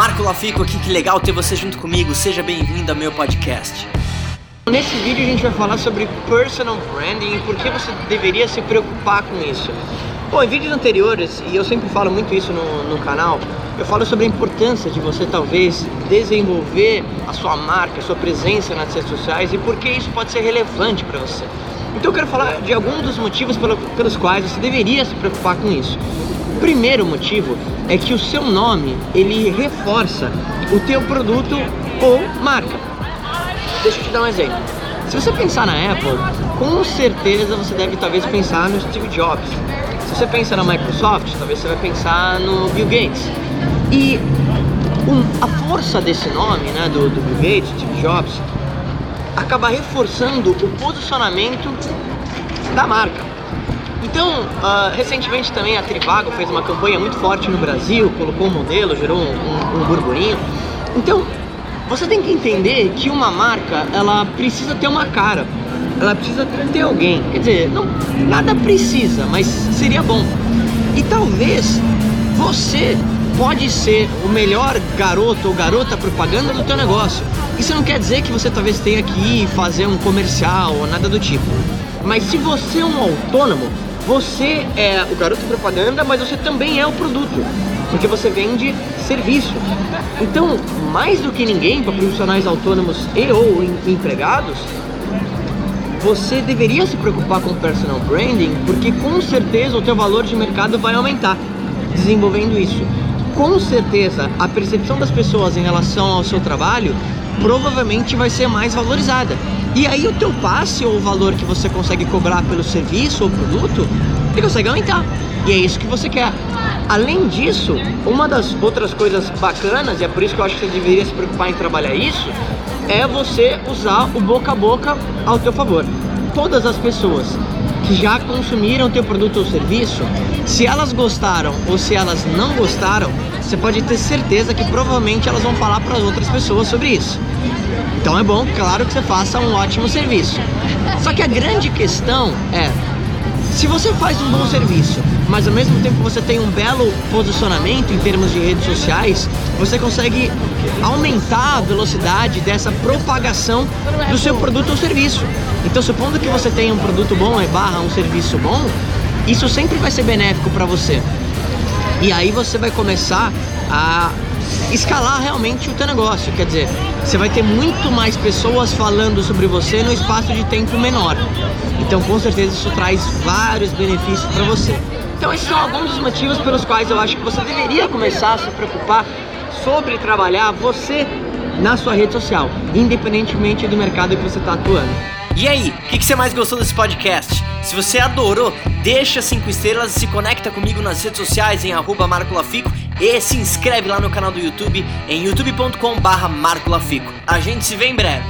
Marco Lafico aqui, que legal ter você junto comigo. Seja bem-vindo ao meu podcast. Nesse vídeo a gente vai falar sobre personal branding e por que você deveria se preocupar com isso. Bom, em vídeos anteriores, e eu sempre falo muito isso no, no canal, eu falo sobre a importância de você talvez desenvolver a sua marca, a sua presença nas redes sociais e por que isso pode ser relevante para você. Então eu quero falar de alguns dos motivos pelos quais você deveria se preocupar com isso. Primeiro motivo é que o seu nome ele reforça o teu produto ou marca. Deixa eu te dar um exemplo. Se você pensar na Apple, com certeza você deve talvez pensar no Steve Jobs. Se você pensa na Microsoft, talvez você vai pensar no Bill Gates. E um, a força desse nome, né, do, do Bill Gates, Steve Jobs, acaba reforçando o posicionamento da marca. Então, uh, recentemente também a Trivago fez uma campanha muito forte no Brasil, colocou um modelo, gerou um, um, burburinho. Então, você tem que entender que uma marca, ela precisa ter uma cara, ela precisa ter alguém. Quer dizer, não, nada precisa, mas seria bom. E talvez você pode ser o melhor garoto ou garota propaganda do teu negócio. Isso não quer dizer que você talvez tenha que ir fazer um comercial ou nada do tipo. Mas se você é um autônomo, você é o garoto propaganda, mas você também é o produto, porque você vende serviço. Então, mais do que ninguém para profissionais autônomos e ou empregados, você deveria se preocupar com personal branding, porque com certeza o teu valor de mercado vai aumentar desenvolvendo isso com certeza a percepção das pessoas em relação ao seu trabalho provavelmente vai ser mais valorizada. E aí o teu passe ou o valor que você consegue cobrar pelo serviço ou produto, ele consegue aumentar. E é isso que você quer. Além disso, uma das outras coisas bacanas, e é por isso que eu acho que você deveria se preocupar em trabalhar isso, é você usar o boca a boca ao teu favor. Todas as pessoas que já consumiram teu produto ou serviço, se elas gostaram ou se elas não gostaram, você pode ter certeza que provavelmente elas vão falar para as outras pessoas sobre isso. Então é bom, claro, que você faça um ótimo serviço. Só que a grande questão é se você faz um bom serviço, mas ao mesmo tempo você tem um belo posicionamento em termos de redes sociais, você consegue aumentar a velocidade dessa propagação do seu produto ou serviço. Então, supondo que você tenha um produto bom e barra um serviço bom, isso sempre vai ser benéfico para você. E aí você vai começar a escalar realmente o teu negócio, quer dizer, você vai ter muito mais pessoas falando sobre você no espaço de tempo menor. Então, com certeza isso traz vários benefícios para você. Então, esses são alguns dos motivos pelos quais eu acho que você deveria começar a se preocupar sobre trabalhar você na sua rede social, independentemente do mercado que você está atuando. E aí, o que, que, você mais gostou desse podcast? Se você adorou, deixa cinco estrelas e se conecta comigo nas redes sociais em arroba Marco Lafico e se inscreve lá no canal do YouTube em youtube.com barra Marco Lafico. A gente se vê em breve.